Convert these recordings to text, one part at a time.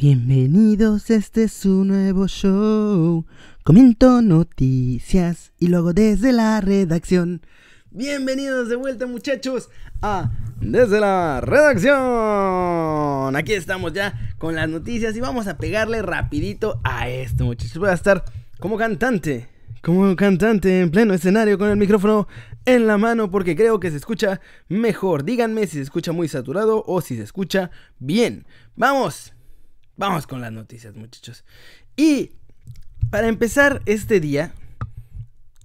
Bienvenidos, este es su nuevo show. Comento noticias y luego desde la redacción. Bienvenidos de vuelta muchachos a Desde la redacción. Aquí estamos ya con las noticias y vamos a pegarle rapidito a esto muchachos. Voy a estar como cantante, como cantante en pleno escenario con el micrófono en la mano porque creo que se escucha mejor. Díganme si se escucha muy saturado o si se escucha bien. Vamos. Vamos con las noticias, muchachos. Y para empezar este día,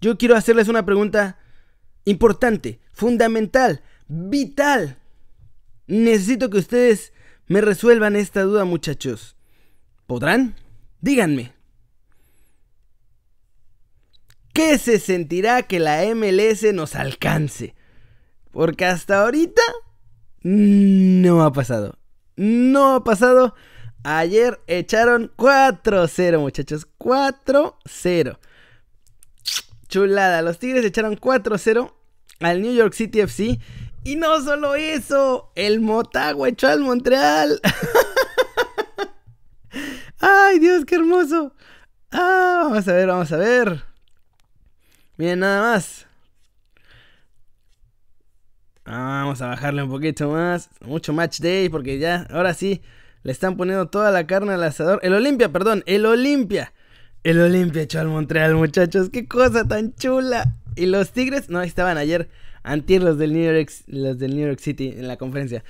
yo quiero hacerles una pregunta importante, fundamental, vital. Necesito que ustedes me resuelvan esta duda, muchachos. ¿Podrán? Díganme. ¿Qué se sentirá que la MLS nos alcance? Porque hasta ahorita no ha pasado. No ha pasado Ayer echaron 4-0, muchachos. 4-0. Chulada. Los Tigres echaron 4-0 al New York City FC. Y no solo eso, el Motagua echó al Montreal. Ay, Dios, qué hermoso. Ah, vamos a ver, vamos a ver. Miren, nada más. vamos a bajarle un poquito más. Mucho match day, porque ya, ahora sí, le están poniendo toda la carne al asador. El Olimpia, perdón, el Olimpia. El Olimpia echó al Montreal, muchachos. Qué cosa tan chula. Y los Tigres, no, estaban ayer antier los del New York, los del New York City en la conferencia.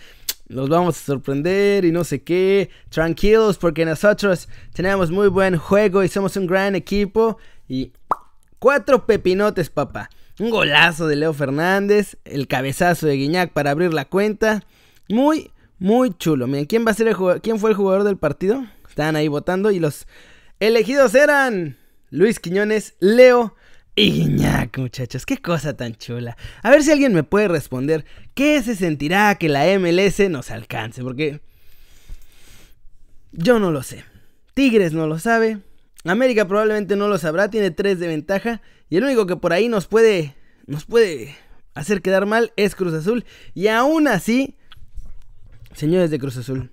Los vamos a sorprender y no sé qué. Tranquilos porque nosotros tenemos muy buen juego y somos un gran equipo. Y cuatro pepinotes, papá. Un golazo de Leo Fernández. El cabezazo de Guiñac para abrir la cuenta. Muy, muy chulo. Miren, ¿quién va a ser? ¿Quién fue el jugador del partido? Estaban ahí votando y los elegidos eran Luis Quiñones, Leo y Guiñac, muchachos. Qué cosa tan chula. A ver si alguien me puede responder. ¿Qué se sentirá que la MLS nos alcance? Porque yo no lo sé. Tigres no lo sabe. América probablemente no lo sabrá. Tiene tres de ventaja. Y el único que por ahí nos puede, nos puede hacer quedar mal es Cruz Azul. Y aún así Señores de Cruz Azul,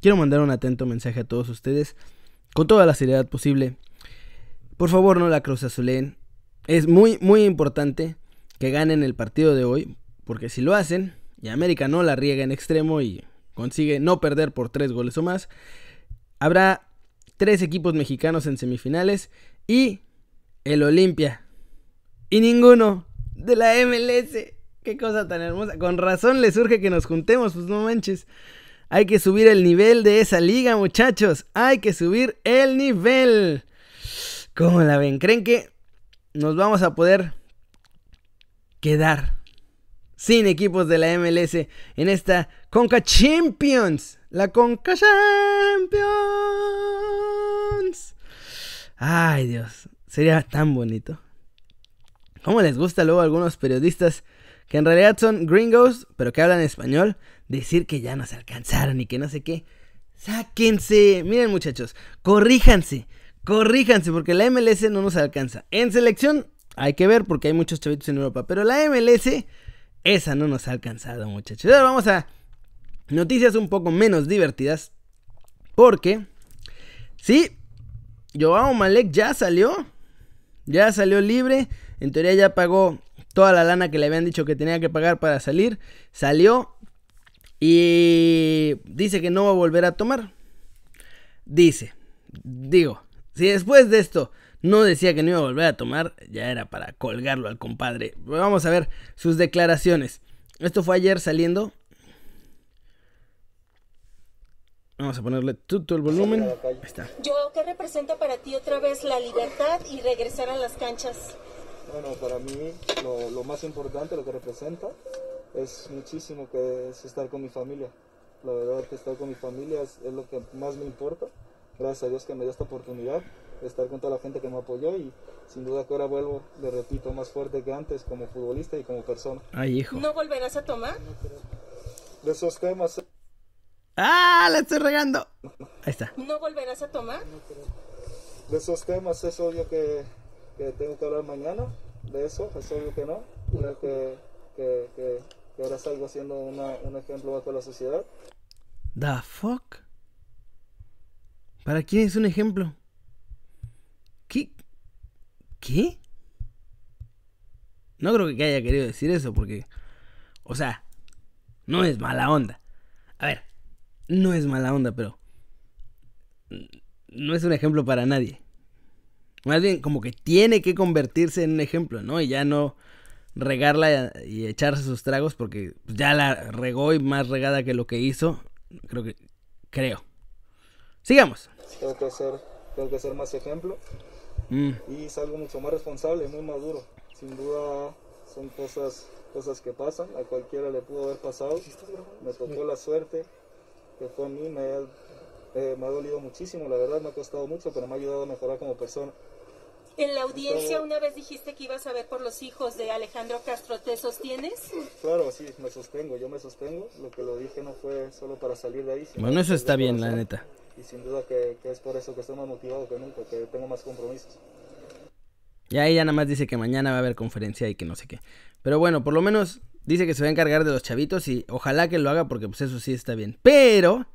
quiero mandar un atento mensaje a todos ustedes, con toda la seriedad posible. Por favor, no la Cruz Azulen. Es muy, muy importante que ganen el partido de hoy, porque si lo hacen, y América no la riega en extremo y consigue no perder por tres goles o más, habrá tres equipos mexicanos en semifinales y el Olimpia. Y ninguno de la MLS. Qué cosa tan hermosa. Con razón le surge que nos juntemos, pues no manches. Hay que subir el nivel de esa liga, muchachos. Hay que subir el nivel. ¿Cómo la ven? ¿Creen que nos vamos a poder quedar sin equipos de la MLS en esta Conca Champions? La Conca Champions. Ay, Dios. Sería tan bonito. ¿Cómo les gusta luego a algunos periodistas que en realidad son gringos, pero que hablan español, decir que ya nos alcanzaron y que no sé qué. Sáquense, miren muchachos, corríjanse, corríjanse, porque la MLS no nos alcanza. En selección hay que ver porque hay muchos chavitos en Europa, pero la MLS, esa no nos ha alcanzado muchachos. Ahora vamos a noticias un poco menos divertidas, porque, sí, Joao Malek ya salió, ya salió libre, en teoría ya pagó toda la lana que le habían dicho que tenía que pagar para salir, salió y dice que no va a volver a tomar. Dice, digo, si después de esto no decía que no iba a volver a tomar, ya era para colgarlo al compadre. Vamos a ver sus declaraciones. Esto fue ayer saliendo. Vamos a ponerle todo el volumen. Yo, ¿qué representa para ti otra vez la libertad y regresar a las canchas? Bueno, para mí lo, más importante, lo que representa, es muchísimo que es estar con mi familia. La verdad que estar con mi familia es, lo que más me importa. Gracias a Dios que me dio esta oportunidad de estar con toda la gente que me apoyó y sin duda que ahora vuelvo, le repito, más fuerte que antes como futbolista y como persona. Ay, hijo. ¿No volverás a tomar? De esos temas... ¡Ah! ¡La estoy regando! Ahí está. ¿No volverás a tomar? De esos temas es obvio que que tengo que hablar mañana de eso, es obvio que no. Creo que, que, que, que ahora salgo siendo una, un ejemplo bajo la sociedad. The fuck? ¿Para quién es un ejemplo? ¿Qué? ¿Qué? No creo que haya querido decir eso porque, o sea, no es mala onda. A ver, no es mala onda, pero no es un ejemplo para nadie. Más bien, como que tiene que convertirse en un ejemplo, ¿no? Y ya no regarla y echarse sus tragos porque ya la regó y más regada que lo que hizo. Creo que. Creo. Sigamos. Tengo que ser, tengo que ser más ejemplo Mm, y salgo mucho más responsable, muy maduro. Sin duda son cosas, cosas que pasan, a cualquiera le pudo haber pasado. Me tocó la suerte que fue a mí, me ha, eh, me ha dolido muchísimo, la verdad me ha costado mucho, pero me ha ayudado a mejorar como persona. En la audiencia una vez dijiste que ibas a ver por los hijos de Alejandro Castro. ¿Te sostienes? Claro, sí, me sostengo, yo me sostengo. Lo que lo dije no fue solo para salir de ahí. sino Bueno, eso está bien, la neta. Y sin duda que, que es por eso que estoy más motivado que nunca, que tengo más compromisos. Y ahí ya nada más dice que mañana va a haber conferencia y que no sé qué. Pero bueno, por lo menos dice que se va a encargar de los chavitos y ojalá que lo haga porque pues eso sí está bien. Pero...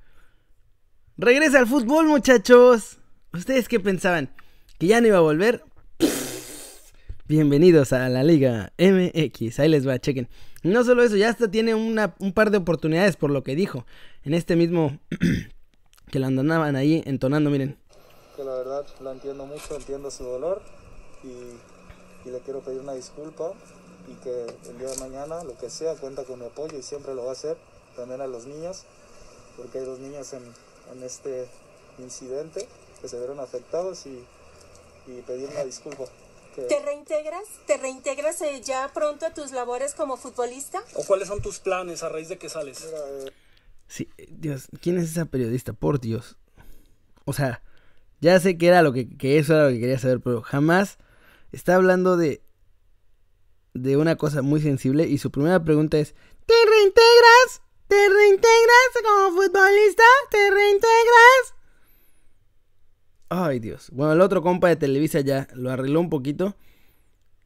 Regresa al fútbol, muchachos. ¿Ustedes qué pensaban? ¿Que ya no iba a volver? Bienvenidos a la Liga MX. Ahí les va, chequen. No solo eso, ya hasta tiene una- un par de oportunidades por lo que dijo. En este mismo que lo andaban ahí entonando, miren. Que la verdad la entiendo mucho, entiendo su dolor y, le quiero pedir una disculpa y que el día de mañana, lo que sea, cuenta con mi apoyo y siempre lo va a hacer. También a los niños, porque hay dos niños en, en este incidente que se vieron afectados y, y pedir una disculpa. ¿Te reintegras? ¿Te reintegras eh, ya pronto a tus labores como futbolista? ¿O cuáles son tus planes a raíz de que sales? Eh, Sí, Dios, ¿quién es esa periodista? Por Dios. O sea, ya sé que era lo que, que eso era lo que quería saber, pero jamás está hablando de de una cosa muy sensible y su primera pregunta es ¿Te reintegras? ¿Te reintegras como futbolista? ¿Te reintegras? Ay, Dios. Bueno, el otro compa de Televisa ya lo arregló un poquito.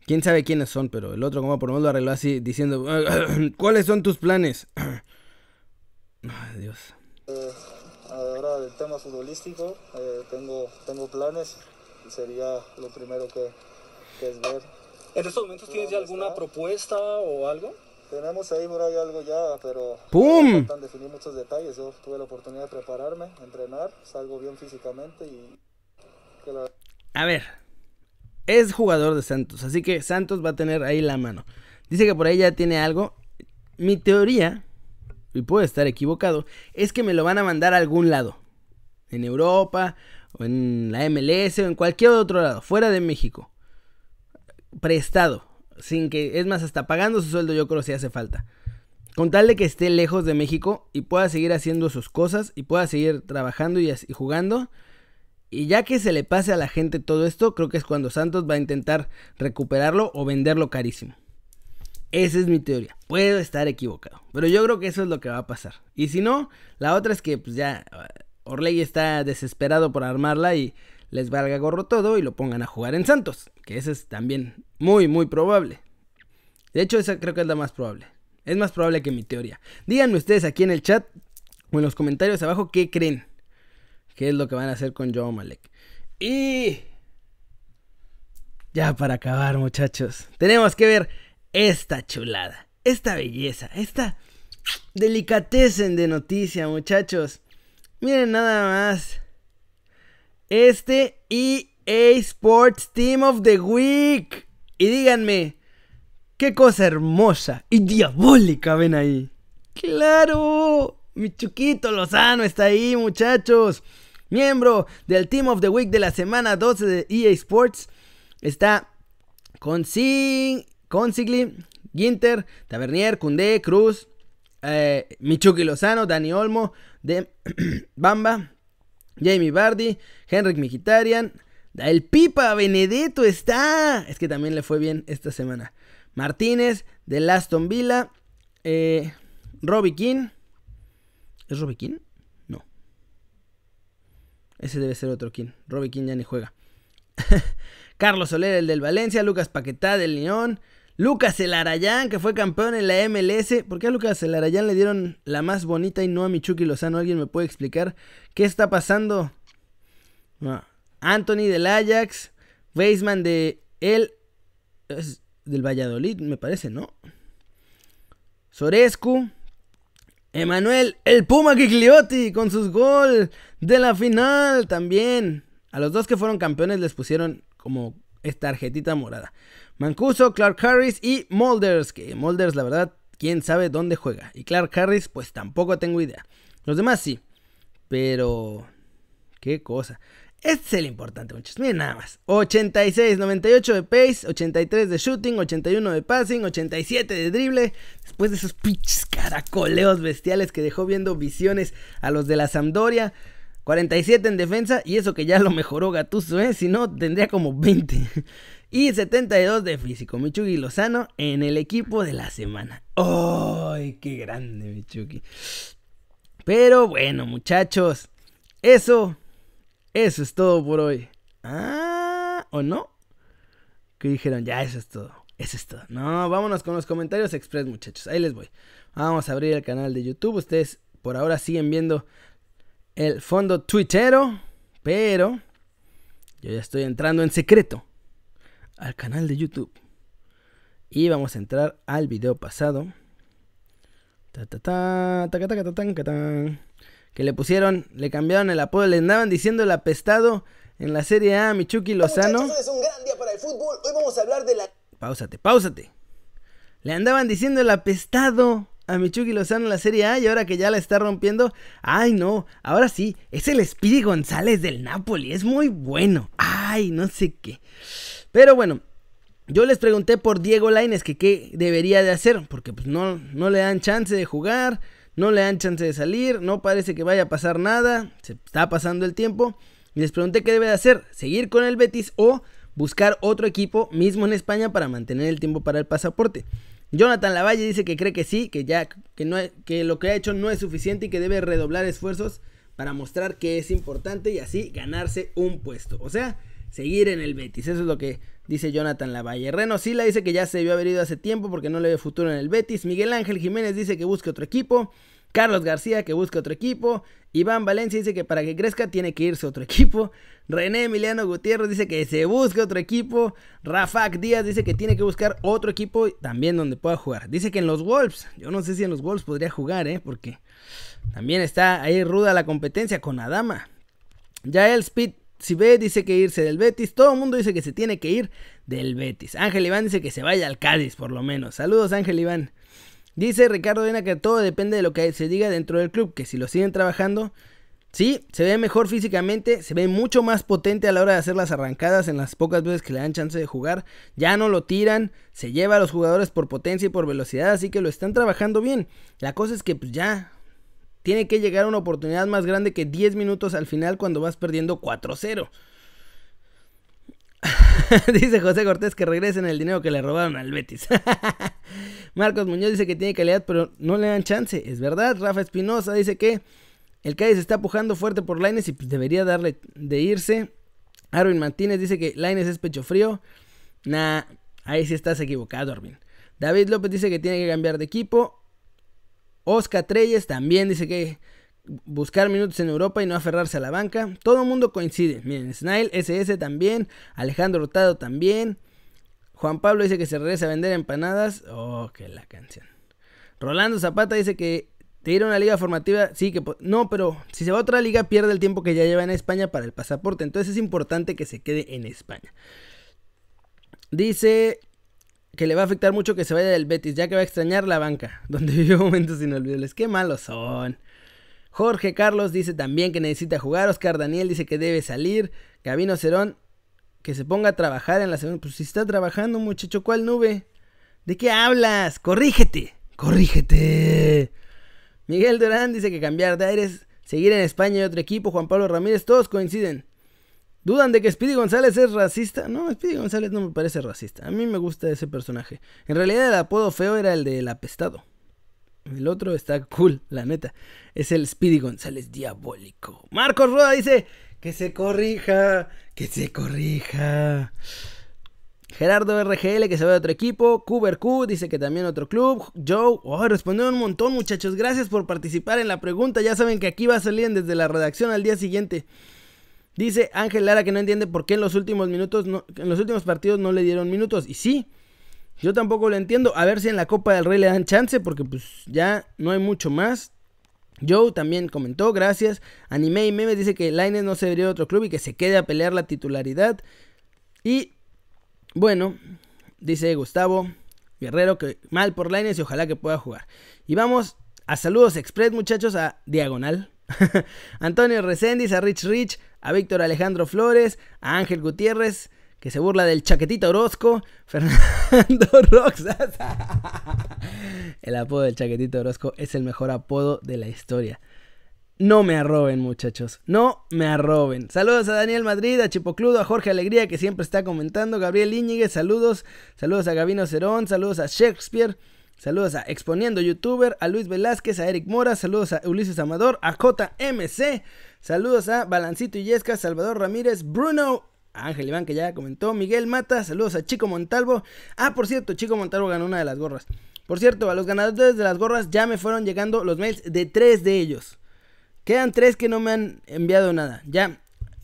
Quién sabe quiénes son, pero el otro compa por lo menos lo arregló así diciendo ¿Cuáles son tus planes? Ay, Dios. Eh, ahora del tema futbolístico, eh, tengo, tengo planes y sería lo primero que, que es ver. ¿En estos momentos tienes ya alguna propuesta o algo? Tenemos ahí por ahí algo ya, pero ¡Pum! faltan definir muchos detalles. Yo tuve la oportunidad de prepararme, entrenar, salgo bien físicamente y A ver, es jugador de Santos, así que Santos va a tener ahí la mano. Dice que por ahí ya tiene algo. Mi teoría, y puedo estar equivocado, es que me lo van a mandar a algún lado. En Europa, o en la MLS, o en cualquier otro lado, fuera de México. Prestado. Sin que, es más, hasta pagando su sueldo yo creo si hace falta. Con tal de que esté lejos de México y pueda seguir haciendo sus cosas y pueda seguir trabajando y, y jugando. Y ya que se le pase a la gente todo esto, creo que es cuando Santos va a intentar recuperarlo o venderlo carísimo. Esa es mi teoría. Puedo estar equivocado. Pero yo creo que eso es lo que va a pasar. Y si no, la otra es que pues ya eh, Orlegui está desesperado por armarla y les valga gorro todo y lo pongan a jugar en Santos. Que eso es también muy, muy probable. De hecho, esa creo que es la más probable. Es más probable que mi teoría. Díganme ustedes aquí en el chat o en los comentarios abajo qué creen. ¿Qué es lo que van a hacer con Joe Malek? Y... Ya para acabar, muchachos. Tenemos que ver esta chulada. Esta belleza. Esta delicatessen de noticia, muchachos. Miren nada más. Este EA Sports Team of the Week. Y díganme, qué cosa hermosa y diabólica ven ahí. Claro, mi Chuquito Lozano está ahí, muchachos. Miembro del Team of the Week de la semana 12 de EA Sports. Está Consigli, Consigli Ginter, Tavernier, Cundé, Cruz, eh, Michuki Lozano, Dani Olmo, de Bamba, Jamie Bardi, Henrik Mkhitaryan, el Pipa Benedetto está. Es que también le fue bien esta semana. Martínez, de Aston Villa, eh, Robbie King. ¿Es Robbie King? Ese debe ser otro King. Robbie King ya ni juega. Carlos Soler, el del Valencia, Lucas Paquetá del León, Lucas Elarayán, que fue campeón en la MLS. ¿Por qué a Lucas Elarayán le dieron la más bonita y no a Michuki Lozano? ¿Alguien me puede explicar qué está pasando? No. Anthony del Ajax. Weisman de el. del Valladolid, me parece, ¿no? Sorescu. Emanuel, el Puma Gigliotti, con sus gol de la final también. A los dos que fueron campeones les pusieron como esta tarjetita morada. Mancuso, Clark Harris y Molders, que Molders la verdad, quién sabe dónde juega. Y Clark Harris, pues tampoco tengo idea. Los demás sí. Pero... Qué cosa. Este es el importante, muchachos. Miren nada más. 86, 98 de pace, 83 de shooting, 81 de passing, 87 de drible. Después de esos pinches caracoleos bestiales que dejó viendo visiones a los de la Sampdoria. 47 en defensa y eso que ya lo mejoró Gatuso, ¿eh? Si no, tendría como 20. Y 72 de físico. Michugi Lozano en el equipo de la semana. ¡Ay, qué grande, Michugi! Pero bueno, muchachos. Eso eso es todo por hoy. Ah, ¿o no? Que dijeron, ya, eso es todo. Eso es todo. No, vámonos con los comentarios express, muchachos. Ahí les voy. Vamos a abrir el canal de YouTube. Ustedes por ahora siguen viendo el fondo twittero, pero yo ya estoy entrando en secreto al canal de YouTube. Y vamos a entrar al video pasado. Ta ta ta, ta, ta, ta, ta, ta, ta, ta que le pusieron, le cambiaron el apodo, le andaban diciendo el apestado en la Serie A, Michuki Lozano. es un gran día para el fútbol. Hoy vamos a hablar de la... Páusate, páusate. Le andaban diciendo el apestado a Michuki Lozano en la Serie A y ahora que ya la está rompiendo, ay no, ahora sí, es el Speedy González del Napoli, es muy bueno. Ay, no sé qué. Pero bueno, yo les pregunté por Diego Laines que qué debería de hacer, porque pues no, no le dan chance de jugar no le dan chance de salir, no parece que vaya a pasar nada, se está pasando el tiempo. Y les pregunté qué debe de hacer, seguir con el Betis o buscar otro equipo mismo en España para mantener el tiempo para el pasaporte. Jonathan Lavalle dice que cree que sí, que ya que no que lo que ha hecho no es suficiente y que debe redoblar esfuerzos para mostrar que es importante y así ganarse un puesto. O sea, seguir en el Betis. Eso es lo que dice Jonathan Lavalle. Reno Sila dice que ya se debió haber ido hace tiempo porque no le ve futuro en el Betis. Miguel Ángel Jiménez dice que busque otro equipo. Carlos García que busque otro equipo. Iván Valencia dice que para que crezca tiene que irse otro equipo. René Emiliano Gutiérrez dice que se busque otro equipo. Rafak Díaz dice que tiene que buscar otro equipo también donde pueda jugar. Dice que en los Wolves, yo no sé si en los Wolves podría jugar, ¿eh? Porque también está ahí ruda la competencia con Adama. Ya el Speed si ve, dice que irse del Betis. Todo el mundo dice que se tiene que ir del Betis. Ángel Iván dice que se vaya al Cádiz, por lo menos. Saludos, Ángel Iván. Dice Ricardo Vena que todo depende de lo que se diga dentro del club, que si lo siguen trabajando, sí, se ve mejor físicamente, se ve mucho más potente a la hora de hacer las arrancadas en las pocas veces que le dan chance de jugar, ya no lo tiran, se lleva a los jugadores por potencia y por velocidad, así que lo están trabajando bien. La cosa es que pues ya tiene que llegar una oportunidad más grande que 10 minutos al final cuando vas perdiendo 4-0. dice José Cortés que regresen el dinero que le robaron al Betis. Marcos Muñoz dice que tiene calidad, pero no le dan chance. Es verdad. Rafa Espinosa dice que el Cádiz está pujando fuerte por Laines y pues debería darle de irse. Arvin Martínez dice que Laines es pecho frío. Nah, ahí sí estás equivocado, Arvin. David López dice que tiene que cambiar de equipo. Oscar Treyes también dice que buscar minutos en Europa y no aferrarse a la banca. Todo el mundo coincide. Miren, Snile, SS también. Alejandro Hurtado también. Juan Pablo dice que se regresa a vender empanadas. Oh, que la canción. Rolando Zapata dice que te ir a una liga formativa, sí que no, pero si se va a otra liga pierde el tiempo que ya lleva en España para el pasaporte, entonces es importante que se quede en España. Dice que le va a afectar mucho que se vaya del Betis, ya que va a extrañar la banca, donde vivió momentos inolvidables. Qué malos son. Jorge Carlos dice también que necesita jugar. Oscar Daniel dice que debe salir. Gabino Cerón, que se ponga a trabajar en la segunda. Pues si está trabajando, muchacho, ¿cuál nube? ¿De qué hablas? Corrígete, corrígete. Miguel Durán dice que cambiar de aires, seguir en España y otro equipo. Juan Pablo Ramírez, todos coinciden. ¿Dudan de que Speedy González es racista? No, Speedy González no me parece racista. A mí me gusta ese personaje. En realidad el apodo feo era el del apestado. El otro está cool, la neta. Es el Speedy González diabólico. Marcos Rueda dice que se corrija, que se corrija. Gerardo RGL que se va de otro equipo. Cuber Q dice que también otro club. Joe, oh, respondieron un montón muchachos. Gracias por participar en la pregunta. Ya saben que aquí va a salir desde la redacción al día siguiente. Dice Ángel Lara que no entiende por qué en los últimos minutos, en los últimos partidos no le dieron minutos. Y sí, yo tampoco lo entiendo. A ver si en la Copa del Rey le dan chance, porque pues ya no hay mucho más. Joe también comentó, gracias. Anime y Memes dice que Laines no se debería de otro club y que se quede a pelear la titularidad. Y bueno, dice Gustavo Guerrero que mal por Laines y ojalá que pueda jugar. Y vamos a saludos express, muchachos, a Diagonal. Antonio Reséndiz, a Rich Rich, a Víctor Alejandro Flores, a Ángel Gutiérrez, que se burla del chaquetito Orozco, Fernando Roxas. el apodo del chaquetito Orozco es el mejor apodo de la historia. No me arroben, muchachos. No me arroben. Saludos a Daniel Madrid, a Chipocludo, a Jorge Alegría, que siempre está comentando. Gabriel Íñiguez, saludos. Saludos a Gabino Cerón, saludos a Shakespeare. Saludos a Exponiendo Youtuber, a Luis Velázquez, a Eric Mora, saludos a Ulises Amador, a JMC, saludos a Balancito Illesca, Salvador Ramírez, Bruno, Ángel Iván que ya comentó, Miguel Mata, saludos a Chico Montalvo. Ah, por cierto, Chico Montalvo ganó una de las gorras. Por cierto, a los ganadores de las gorras ya me fueron llegando los mails de tres de ellos. Quedan tres que no me han enviado nada. Ya,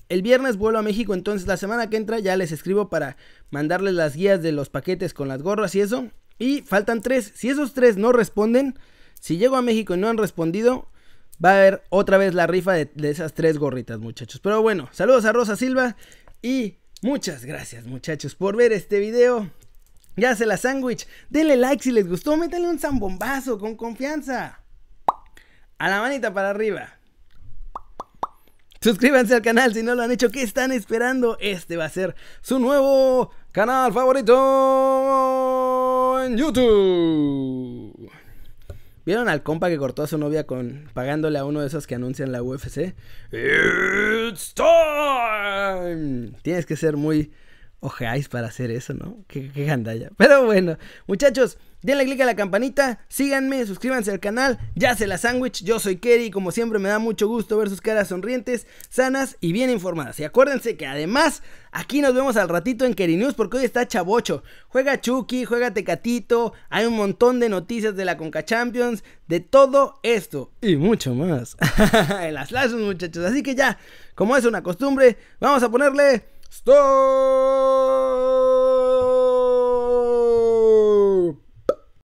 el viernes vuelo a México, entonces la semana que entra ya les escribo para mandarles las guías de los paquetes con las gorras y eso. Y faltan tres. Si esos tres no responden, si llego a México y no han respondido, va a haber otra vez la rifa de, esas tres gorritas, muchachos. Pero bueno, saludos a Rosa Silva y muchas gracias, muchachos, por ver este video. Ya se la sándwich. Denle like si les gustó. Métanle un zambombazo con confianza. A la manita para arriba. Suscríbanse al canal si no lo han hecho. ¿Qué están esperando? Este va a ser su nuevo canal favorito en YouTube. ¿Vieron al compa que cortó a su novia con pagándole a uno de esos que anuncian la UFC? It's time. Tienes que ser muy ojeáis para hacer eso, ¿no? Qué, qué gandalla. Pero bueno, muchachos, denle click a la campanita, síganme, suscríbanse al canal, ya se la sándwich, yo soy Kerry como siempre me da mucho gusto ver sus caras sonrientes, sanas y bien informadas. Y acuérdense que además, aquí nos vemos al ratito en Kerry News porque hoy está chavocho. Juega Chucky, juega Tecatito, hay un montón de noticias de la Conca Champions, de todo esto y mucho más. en las lazos, muchachos. Así que ya, como es una costumbre, vamos a ponerle... Stop!